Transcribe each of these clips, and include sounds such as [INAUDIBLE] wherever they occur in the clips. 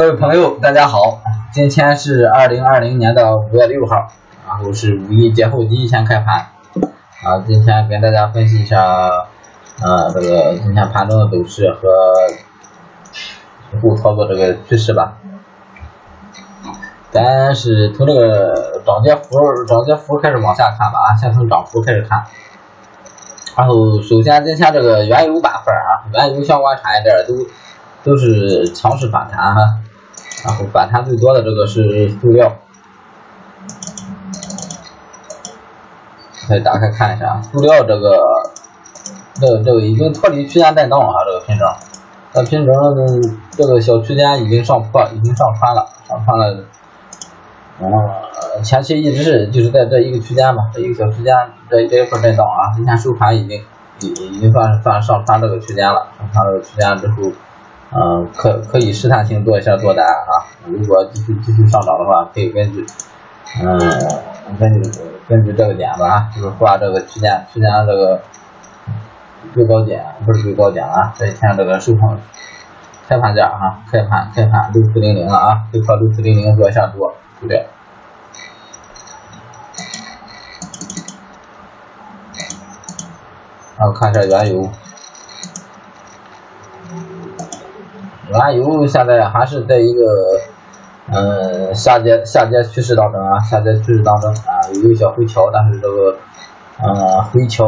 各位朋友，大家好，今天是二零二零年的五月六号，然后是五一节后第一天开盘，啊，今天跟大家分析一下，呃，这个今天盘中的走势和后操作这个趋势吧。咱是从这个涨跌幅涨跌幅开始往下看吧，啊，先从涨幅开始看。然后首先今天这个原油板块啊，原油相关产业链都都是强势反弹哈。然后反弹最多的这个是塑料，可以打开看一下，塑料这个这个这个已经脱离区间震荡了啊，这个品种，这品种这个小区间已经上破，已经上穿了，上穿了，嗯，前期一直是就是在这一个区间吧，这一个小区间这这一块震荡啊，今天收盘已经已已经算算上穿这个区间了，上穿这个区间之后。嗯，可可以试探性做一下多单啊，如果继续继续上涨的话，可以根据，嗯，根据根据这个点吧，就是画这个区间区间这个最高点不是最高点啊，这一天这个收盘开盘价啊，开盘开盘六四零零了啊，就靠六四零零做一下多，对不对？然后看一下原油。原油现在还是在一个嗯下跌下跌趋势当中啊，下跌趋势当中啊，有一个小回调，但是这个嗯回调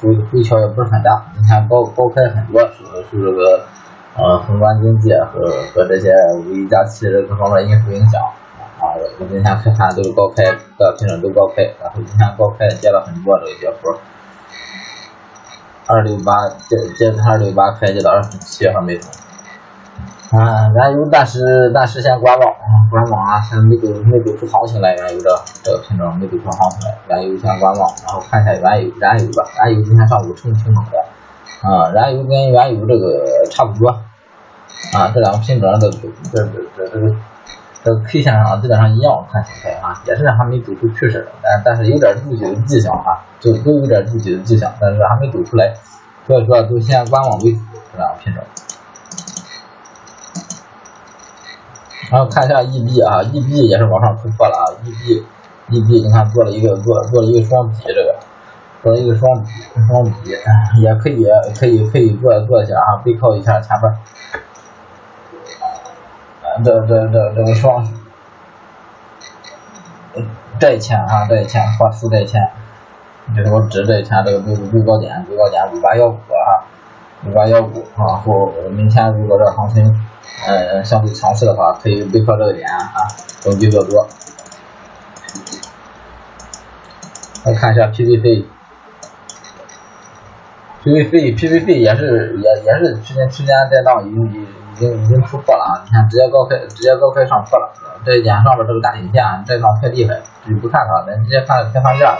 回回调也不是很大。你看高高开很多，受受这个呃宏观经济和和这些五一假期这各方面因素影响啊。我今天开盘都是高开，各品种都高开，然后今天高开跌了很多这个跌幅，二六八接接二六八开接到二十七和没通。啊，燃油暂时暂时先观望啊，观望啊，现在没走没走出行情来，原油的这个品种没走出行情来，原油先观望，然后看一下原油燃油吧，燃油今天上午冲挺猛的，啊，燃油跟原油这个差不多，啊，这两个品种的这这这这个这个 K 线上基本上一样，看形态啊，也是还没走出趋势，但但是有点筑底的迹象啊，就都有点筑底的迹象，但是还没走出来，所以说都先观望为主，这两个品种。然后看一下 EB 啊，EB 也是往上突破了啊，EB，EB 你看做了一个做做了一个双底，这个做了一个双底双底，也可以可以可以做做一下啊，背靠一下前边，这这这这个双，这一天啊这一天画出这一天，就是我指这一天这个最高点最高点五八幺五啊，五八幺五啊，后明天如果这行情。呃，相对强势的话，可以背靠这个点啊，中低做多。来看一下 PVC，PVC，PVC 也是也也是区间区间震荡，已经已已经已经突破了啊！你看直接高开，直接高开上破了，这一点上面这个大影线震荡太厉害，就不看它，咱直接看开盘价。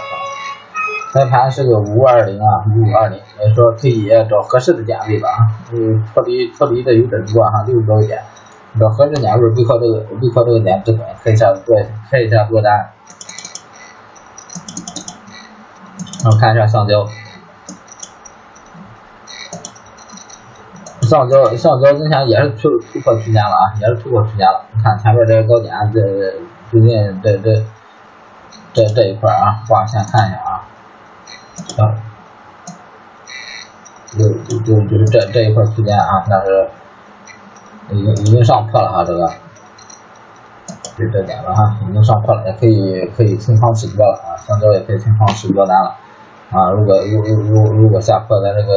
开盘是个五二零啊，五五二零，所说可以找合适的价位吧啊，嗯，脱离脱离的有点多哈，六十多个点，找合适价位背靠这个背靠这个点止损，开一下做开一下多单。然后看一下橡胶，橡胶橡胶今天也是突突破区间了啊，也是突破区间了，你看前面这个高点，这最近这这这这一块啊，画线看一下啊。啊，就就就就是这这一块区间啊，那是已经已经上破了哈，这个就这点了哈，已经上破了，也可以可以清仓试多了啊，上周也可以清仓试多单了啊，如果如如如如果下破咱这个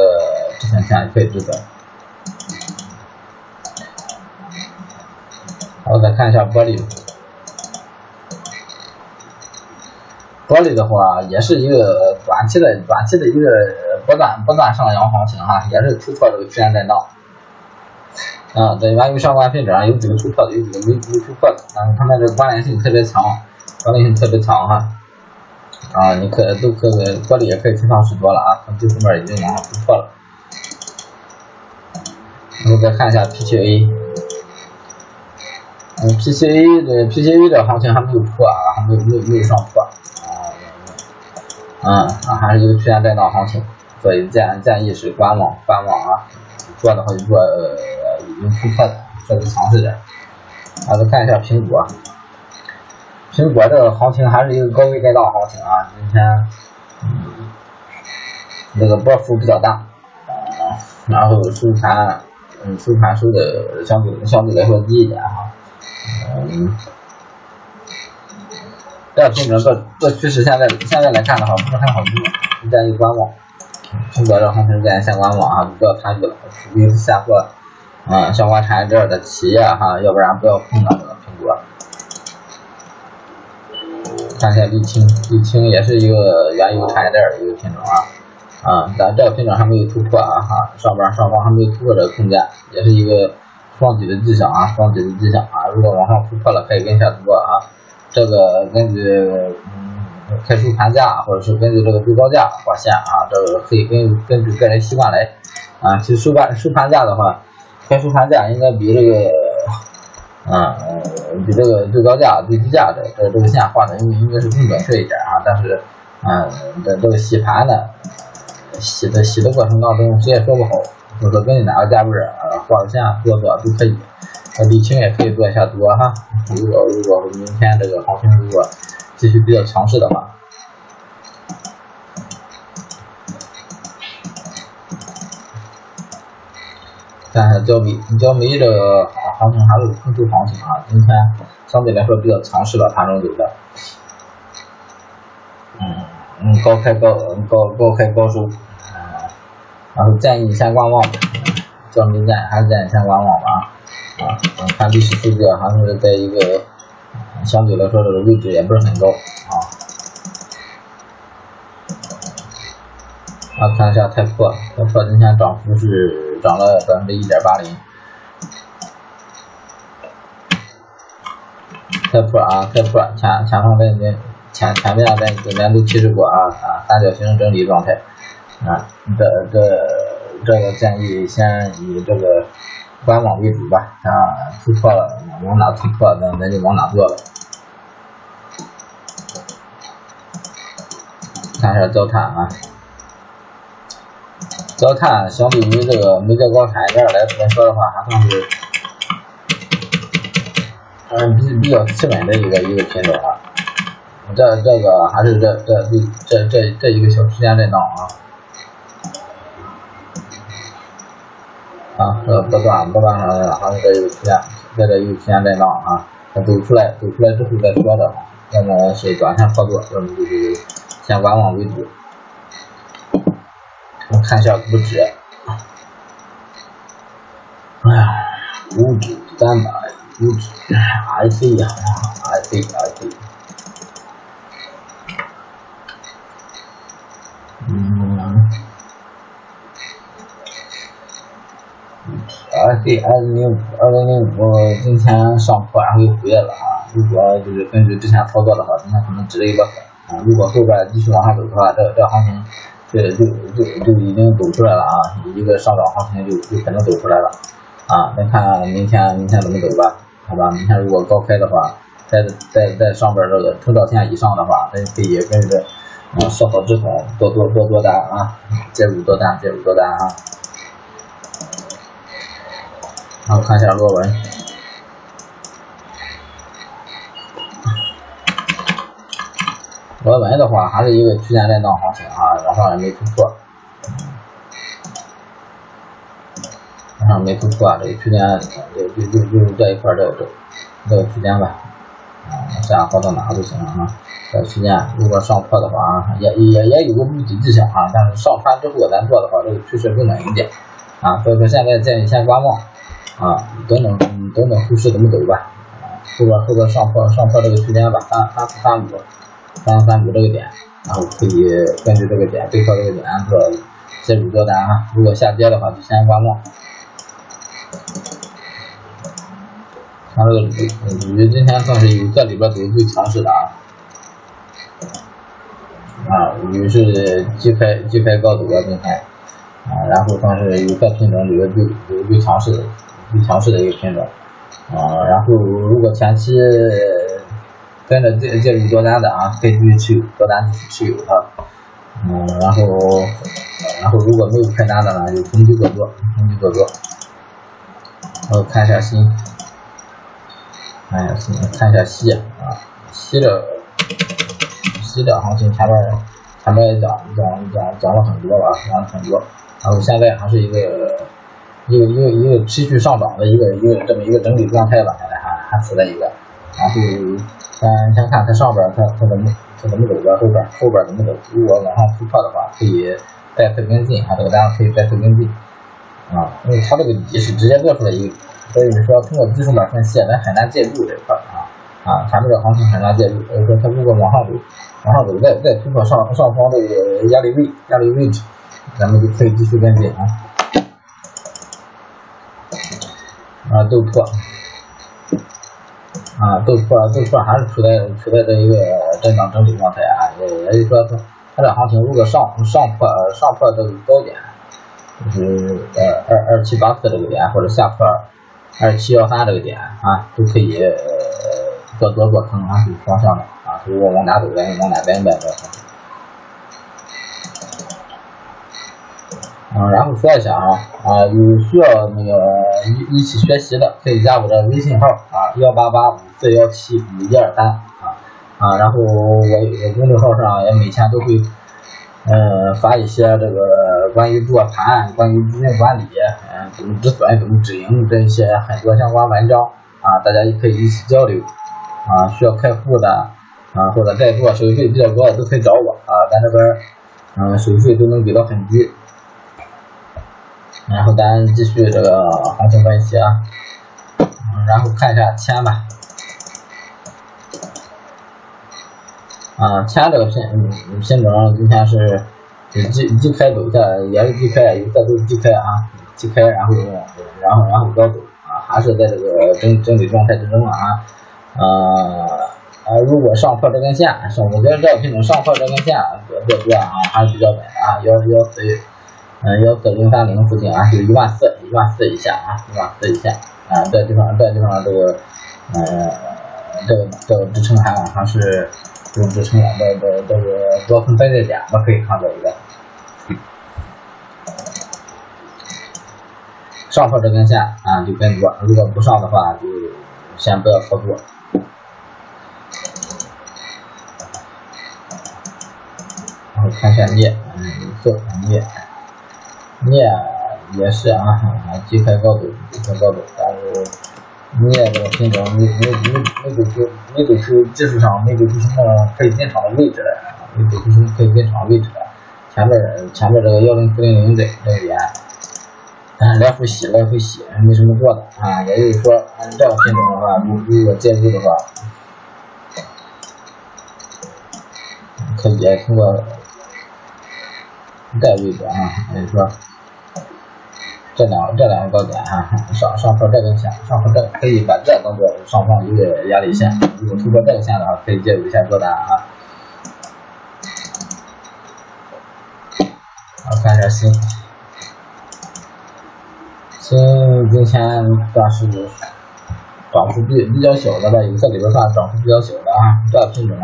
之前线也可以止损。好，再看一下玻璃。玻璃的话，也是一个短期的、短期的一个不断、不断上扬行情哈，也是突破这个区间震荡。啊，在原油相关品种有几个突破的，有几个没没突破的，但是它们这关联性特别强，关联性特别强哈。啊，你可都可以玻璃也可以非常许多了啊，从这后面已经往上突破了。然后再看一下 PTA，嗯，PCA 的 PCA 的行情还没有破啊，还没有没有没有上破。嗯啊，还是一个区间震荡行情，所以建建议是观望观望啊，做的话就做已经突破的稍微强势点。啊，再看一下苹果，苹果这个行情还是一个高位震荡行情啊，今天嗯，这个波幅比较大，然后收盘，嗯，收盘收的相对相对来说低一点哈，嗯，这个品种做做趋势现在现在来看的话不是很好做，建议观望。苹果这行情建议先观望啊，不要参与了，除非是现货。啊，相关产业链的企业哈，要不然不要碰到这个苹果。看一下沥青，沥青也是一个原油产业链的一个品种啊，啊，但这个品种还没有突破啊哈，上边上方还没有突破这个空间，也是一个双底的迹象啊，双底的迹象啊，如果往上突破了，可以跟一下主播啊，这个根据嗯开收盘价或者是根据这个最高价划线啊，这个可以根根据个人习惯来啊，其实收盘收盘价的话。开收盘价应该比这个，啊，比这个最高价、最低价的这个这个线画的应应该是更准确一点啊。但是，嗯，这这个洗盘呢，洗的洗的过程当中谁也说不好，就是说根据哪个价位啊画的线多多都可以。沥青也可以做一下多哈。如果如果明天这个行情如果继续比较强势的话。看一下焦煤，焦煤这个行情还是空头行情啊，今天相对来说比较强势的，盘中走的，嗯嗯，高开高高高开高收，然后建议先观望，焦煤建还是建议先观望吧，啊，啊看历史数据啊还是在一个相对来说这个位置也不是很高啊，啊，看一下太破，太破今天涨幅是。涨了百分之一点八零，太破啊，太破，前前方在前前面在这边都提示过啊啊，三角形整理状态啊，这这这个建议先以这个观望为主吧啊，突破了往哪突破，那咱就往哪做了。看一下焦炭啊。焦炭相对于这个煤焦高产业链来来说的话，还算是嗯比比较基本的一个一个品种啊。这这个还是这这这这这一个小区间震荡啊。啊，这个波段波段上还是这一个区间，在这一个区间震荡啊。走出来走出来之后再说的，要么是短线操作，要么就是先观望为主。我看一下股指，哎呀，股指三百，股指 IC 呀，IC IC，嗯啊对二零零五，二零零五今天上破然后又回来了啊，如果就是根据之前操作的话，今天可能值了一个粉啊，如果后边继续往上走的话，这这行情。这就就就已经走出来了啊，一个上涨行情就就肯定走出来了啊，再看明天明天怎么走吧，好吧，明天如果高开的话，在在在上边这个成交线以上的话，咱可以跟着啊设好止损，多多多多单啊，介入多单介入多单啊，然后看一下螺纹。螺纹的话，还是一个区间震荡行情啊，往上也没突破，往上没突破，这个区间就就就就是这一块这个这个区间吧，啊，下滑到哪都行了啊，这个区间如果上破的话，也也也有个筑底迹象啊，但是上穿之后咱做的话，这个趋势更稳一点。啊，所以说现在建议先观望啊，等等等等后市怎么走吧，后边后边上破上破这个区间吧，三三四三五。三三五这个点，然后可以根据这个点对靠这个点做介入多单啊。如果下跌的话，就先观望。它这个鱼今天算是有这里边走最强势的啊，啊，鱼是低开低开高走的今天啊，然后算是有这品种里边最最强势的强势的一个品种啊，然后如果前期。跟着介介入多单的啊，可以继续持有多单继续持有啊，嗯，然后然后如果没有开单的呢，就逢低做多，逢低做多。然后看一下新，看一下新，看一下锡啊，西的西的行情前面前面也讲讲讲讲了很多了，讲了很多，然后现在还是一个一个一个一个持续上涨的一个一个这么一个整理状态吧，现在还还处在一个，然后先先看它上边它它怎么它怎么走的，后边后边怎么走，如果往上突破的话，可以再次跟进，啊这个单子可以再次跟进。啊，因为它这个底是直接做出来一个，所以说通过技术面分析，咱很难介入这块啊啊，前面这行情很难介入。所以说它如果往上走，往上走再再突破上上方这个压力位压力位置，咱们就可以继续跟进啊。啊，豆粕，啊豆粕豆粕还是处在处在这一个震荡整理状态啊，也也就是说它它这行情如果上上破上破这个高点。就是呃二二七八四这个点，或者下破二七幺三这个点啊，都可以做多做空啊，有方向的啊，如果往哪走，咱就往哪边买的。啊，然后说一下啊啊，有需要那个一一起学习的，可以加我的微信号啊，幺八八五四幺七五一二三啊啊，然后我我公众号上也每天都会。嗯，发一些这个关于做盘、关于资金管理，嗯，怎么止损、怎么止盈这一些很多相关文章啊，大家也可以一起交流啊。需要开户的啊，或者在做手续费比较高的都可以找我啊，咱这边嗯手续费都能给到很低。然后咱继续这个行情分析啊，然后看一下铅吧。啊，前这个品品种今天是低低开走下，也是低开，有的都是低开啊，低开然后然后然后高走啊，还是在这个整整理状态之中啊啊啊！如果上破这根线，上我觉得这个品种上破这根线做多啊还是比较稳啊，幺幺四嗯幺四零三零附近啊，就一万四一万四以下啊，一万四以下啊，这地方这地方这个呃这个这个支撑还往上是。用支撑的的这个多空分界点，我可以看到一个上破这根线啊，就跟多；如果不上的话，就先不要操作。然后看一下镍，嗯，色镍，镍也是啊，低开高走，低开高走，但是。镍这个品种没没没没走出没走出技术上没走出什么可以进场的位置来，没走出什么可以进场的位置来。前面前面这个幺零四零零这这个点，嗯，来回洗来回洗，没什么做的啊。也就是说，按这个品种的话，如如果介入的话，可以通过带位置啊，也就是说。这两这两个高点哈，上上破这根线，上破这可以把这当做上方一个压力线，如果突破这个线的话，可以介入一下做单啊。好，看一下新，新今天算是涨幅比比较小的吧，有色里边算涨幅比较小的啊，这品种，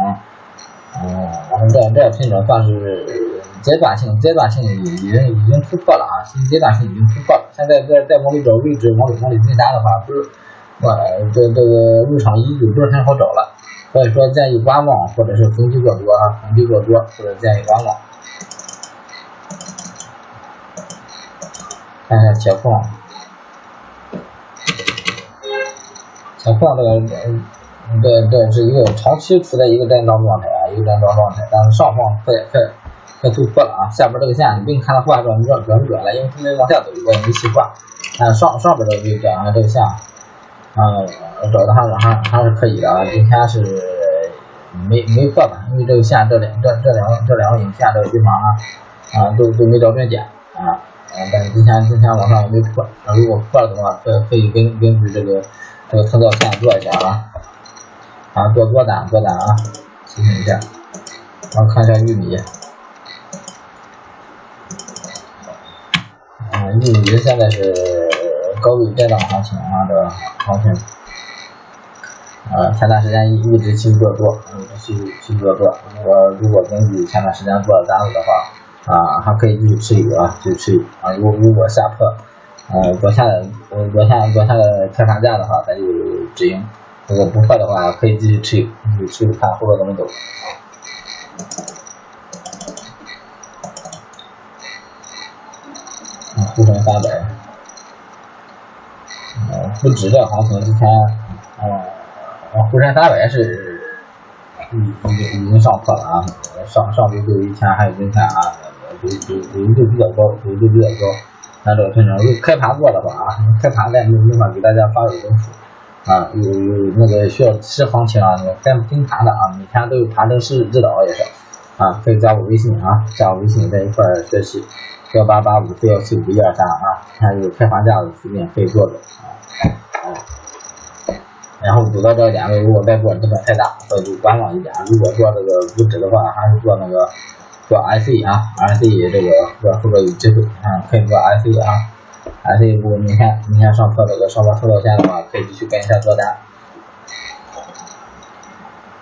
嗯，然后这这品种算是。阶段性，阶段性已已经已经突破了啊！新阶段性已经突破了。现在在在往里找位置，往里往里进单的话，不是我这这个入场依据不是很好找了，所以说建议观望，或者是逢低做多啊，逢低做多，或者建议观望。看一下铁矿，铁矿这个这这是一个长期处在一个震荡状态啊，一个震荡状态，但是上方快快。要突破了啊！下边这个线你不用看它画转转转不转了，因为它没往下走，我也没细画。啊，上上边这个位置啊，这个线，啊，找的还是还还是可以的啊。今天是没没破吧？因为这个线这两这这两这两个影线这个地方啊啊都都没找准点啊。啊但是今天今天往上没破，啊，如果破了的话，可可以根根据这个这个成交线做一下啊啊做多单多单啊，提醒一下。然后看一下玉米。玉米现在是高位震荡行情啊，这行情，呃，前段时间一一直持续做多，一直持续持续做多。如果如果根据前段时间做的单子的话，啊，还可以继续持有啊，继续持有啊。如果如果下破，呃，做下落下落下个开盘价的话，咱就止盈；如果不破的话，可以继续持有，继续持有看后边怎么走。沪深三百，嗯，不止这行情，之前，嗯，沪深三百是，已已经已经上破了啊，上上周就一天，还有今天啊，都都都都比较高，都都比较高。那这个品种，如果开盘过的话啊，开盘咱没没法给大家发个东西啊，有有那个需要吃行情啊，那个跟跟盘的啊，每天都有盘中实时指导也是啊，可以加我微信啊，加我微信在一块学习。幺八八五四幺七五一二三啊，看有开盘价的附近可以做的啊，然后走到这个点位，如果再做成本太大，那就观望一点。如果做这个不止的话，还是做那个做 IC 啊，IC 这个后边有机会啊，可以做 IC 啊，IC 如果明天明天上破这个上方收到线的话，可以继续跟一下做单。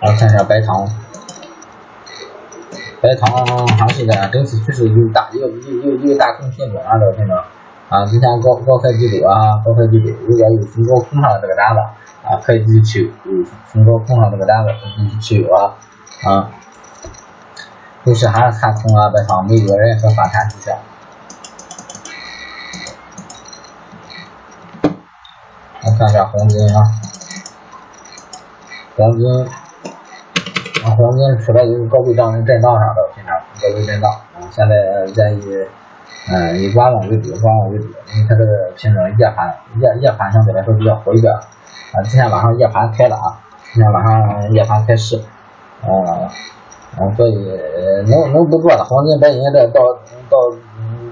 然后看一下白糖。白糖行情的整体趋势就是大，一个一一一个大空品种啊，这个品种啊，今天高高开低走啊，高开低走，如果有逢高空上的这个单子啊，可以继续持有；有逢高空上这个单子，可以继续持有啊啊。后市还是看空啊，白糖没有任何反弹迹象。来看一下黄金啊，黄金。黄金处在一个高位上的震荡上的品种，高位震荡，啊，现在建议，嗯，以观望为主，观望为主，因为它这个品种夜盘，夜夜盘相对来说比较活跃，啊，今天晚上夜盘开了啊，今天晚上夜盘开市，啊，嗯，所以能能不做的黄金白银这到到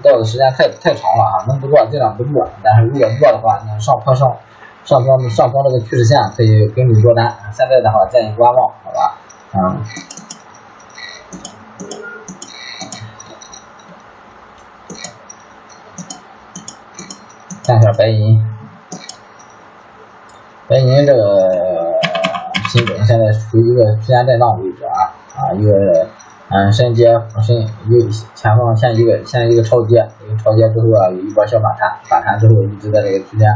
到的时间太太长了啊，能不做尽量不做，但是如果做的话，那上坡上上方上方这个趋势线可以跟着做单，现在的话建议观望，好吧？啊，看一下白银，白银这个品种现在处于一个区间震荡位置啊啊，一个嗯深接深一个前方现一个现一个超跌，一个超跌之后啊有一波小反弹，反弹之后一直在这个区间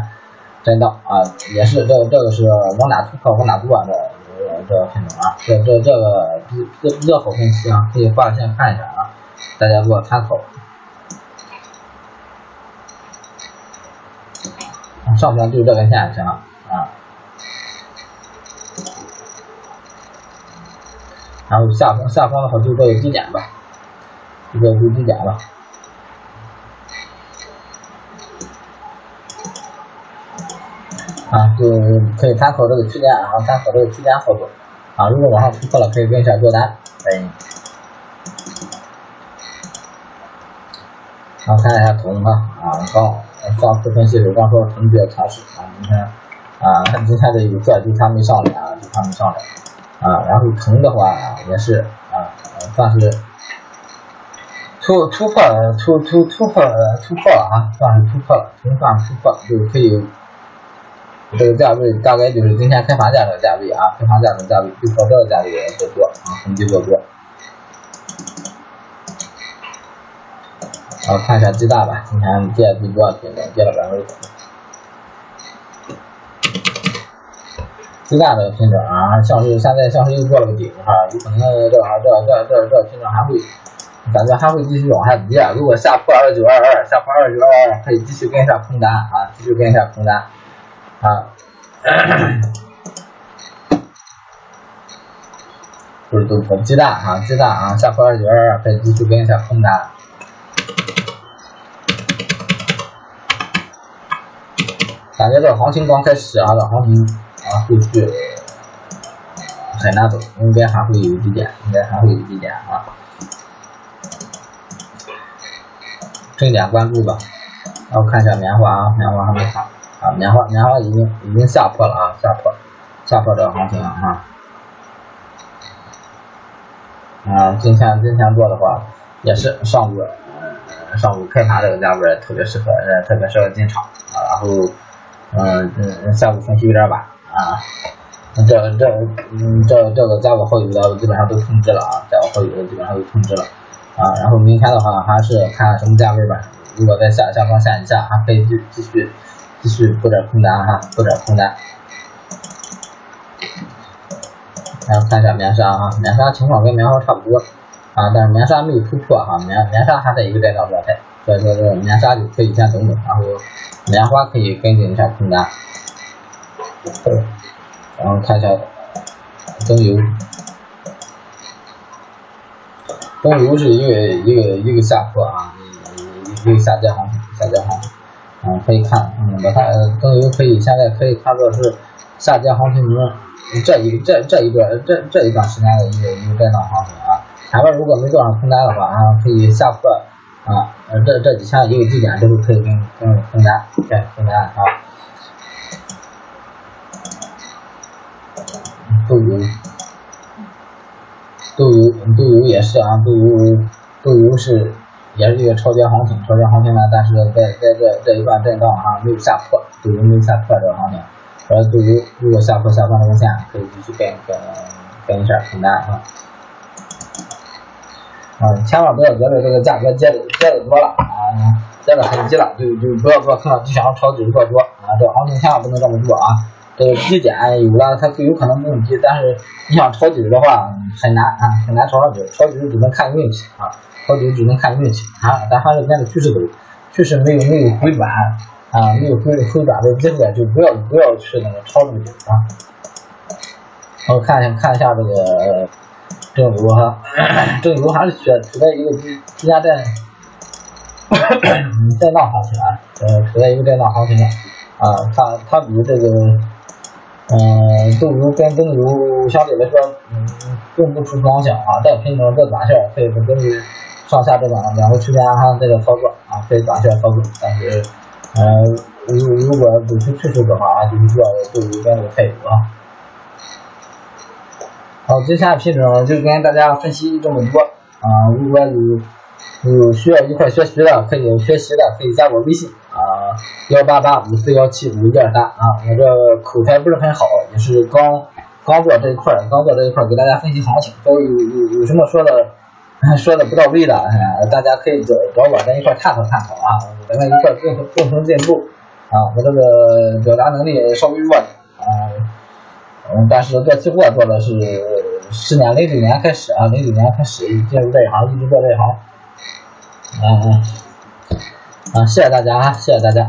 震荡啊，也是这个这个是往哪突破往哪做的。这个品种啊，这这这个比比比较好分析啊，可以挂线看一下啊，大家做参考。上方就这个线就行了啊，然后下方下方的话就这个低点吧，就这个就低点了。啊，就可以参考这个区间，啊参考这个区间操作。啊，如果往上突破了，可以跟一下做单。哎，然后看一下铜啊，啊，刚上次分析时候刚说铜比较强势啊，今天啊，今天这有做，就它没上来啊，就它没上来啊。然后铜的话也是啊，算是突突破突突突破突破了啊，算是突破了，铜算突破就可以。这个价位大概就是今天开盘价的价位啊，开盘价的价位，就到这个价位做多啊，逢低做多。然后看一下鸡蛋吧，今天跌最多，跌跌了百分之五。鸡蛋这个品种啊，像是现在像是又做了个顶哈，有可能这个这这这这品种还会，感觉还会继续往下跌。如果下破二九二二，下破二九二二，可以继续跟一下空单啊，继续跟一下空单。啊，[COUGHS] 不是都说鸡蛋啊，鸡蛋啊，下破二九二二，可以继续跟一下空单。感觉这个行情刚开始啊，这行情啊，后续很难走，应该还会有低点，应该还会有低点啊。重点关注吧，然后看一下棉花啊，棉花还没看。啊，棉花棉花已经已经下破了啊，下破下破这个行情了啊。啊，今天今天做的话也是上午上午开盘这个价位特别适合呃特别适合进场啊，然后嗯嗯下午分析有点晚啊，这这嗯这这个加我好友的基本上都通知了啊，加我好友的基本上都通知了啊，然后明天的话还是看什么价位吧，如果在下下方线以下还可以继继续。继续布点空单哈，布点空单。然后看一下棉纱啊，棉纱情况跟棉花差不多啊，但是棉纱没有突破哈，棉棉纱还在一个震荡状态，所以说这个棉纱就可以先等等，然后棉花可以跟进一下空单。然后看一下中油，中油是一个一个一个下坡啊，一个下跌行情，下跌行情，嗯，可以看，嗯，把它中油可以现在可以看作是下跌行情中这一这这一段这这一段时间的一个一个震荡行情啊，前面如果没做上空单的话啊，可以下破啊，这这几天一个低点之后可以跟跟空单，对空单啊。豆油，豆油，豆油也是啊，豆油，豆油是也是一个超跌行情，超跌行情呢，但是在在这这一段震荡哈，没有下破，豆油没有下破这个行情，而对于如果下破下方这个线，可以继续跟跟跟一下空单啊，啊，千万不要觉得这个价格跌的跌的多了啊，跌的很急了，就就不要做空，就想要抄底做多啊，这个行情千万不能这么做啊。这个低点有了，它有可能没问题，但是你想抄底的话很难啊，很难抄上去。抄底只能看运气啊，抄底只能看运气啊。咱还是跟着趋势走，趋势没有没有回转啊，没有回回转的机会，就不要不要去那个抄这个底啊。我看一下看一下这个正油哈，正油还是处处在一个低低价震震荡行情啊，呃，处在一个震荡行情啊，它它比这个。嗯，豆油跟灯油相对来说，嗯，并不出方向啊。带品种这短线可以根据上下这两两个区间哈在这操作啊，可以短线操作。但是，呃，如如果走出趋势的话啊，就是做豆油跟这个菜油啊。好，接下来品种就跟大家分析这么多啊。如果有有需要一块学习的，可以学习的，可以加我微信，幺八八五四幺七五一二三啊。我这口才不是很好，也是刚刚做这一块，刚做这一块，给大家分析行情。所以有有有什么说的 [LAUGHS] 说的不到位的，大家可以找找我咱一块探讨探讨啊，咱们一块共同共同进步啊。我这个表达能力稍微弱点啊，嗯，但是做期货做的是十年零九年开始啊，零九年开始进入这一行，一直做这一行。嗯嗯，啊，谢谢大家啊，谢谢大家。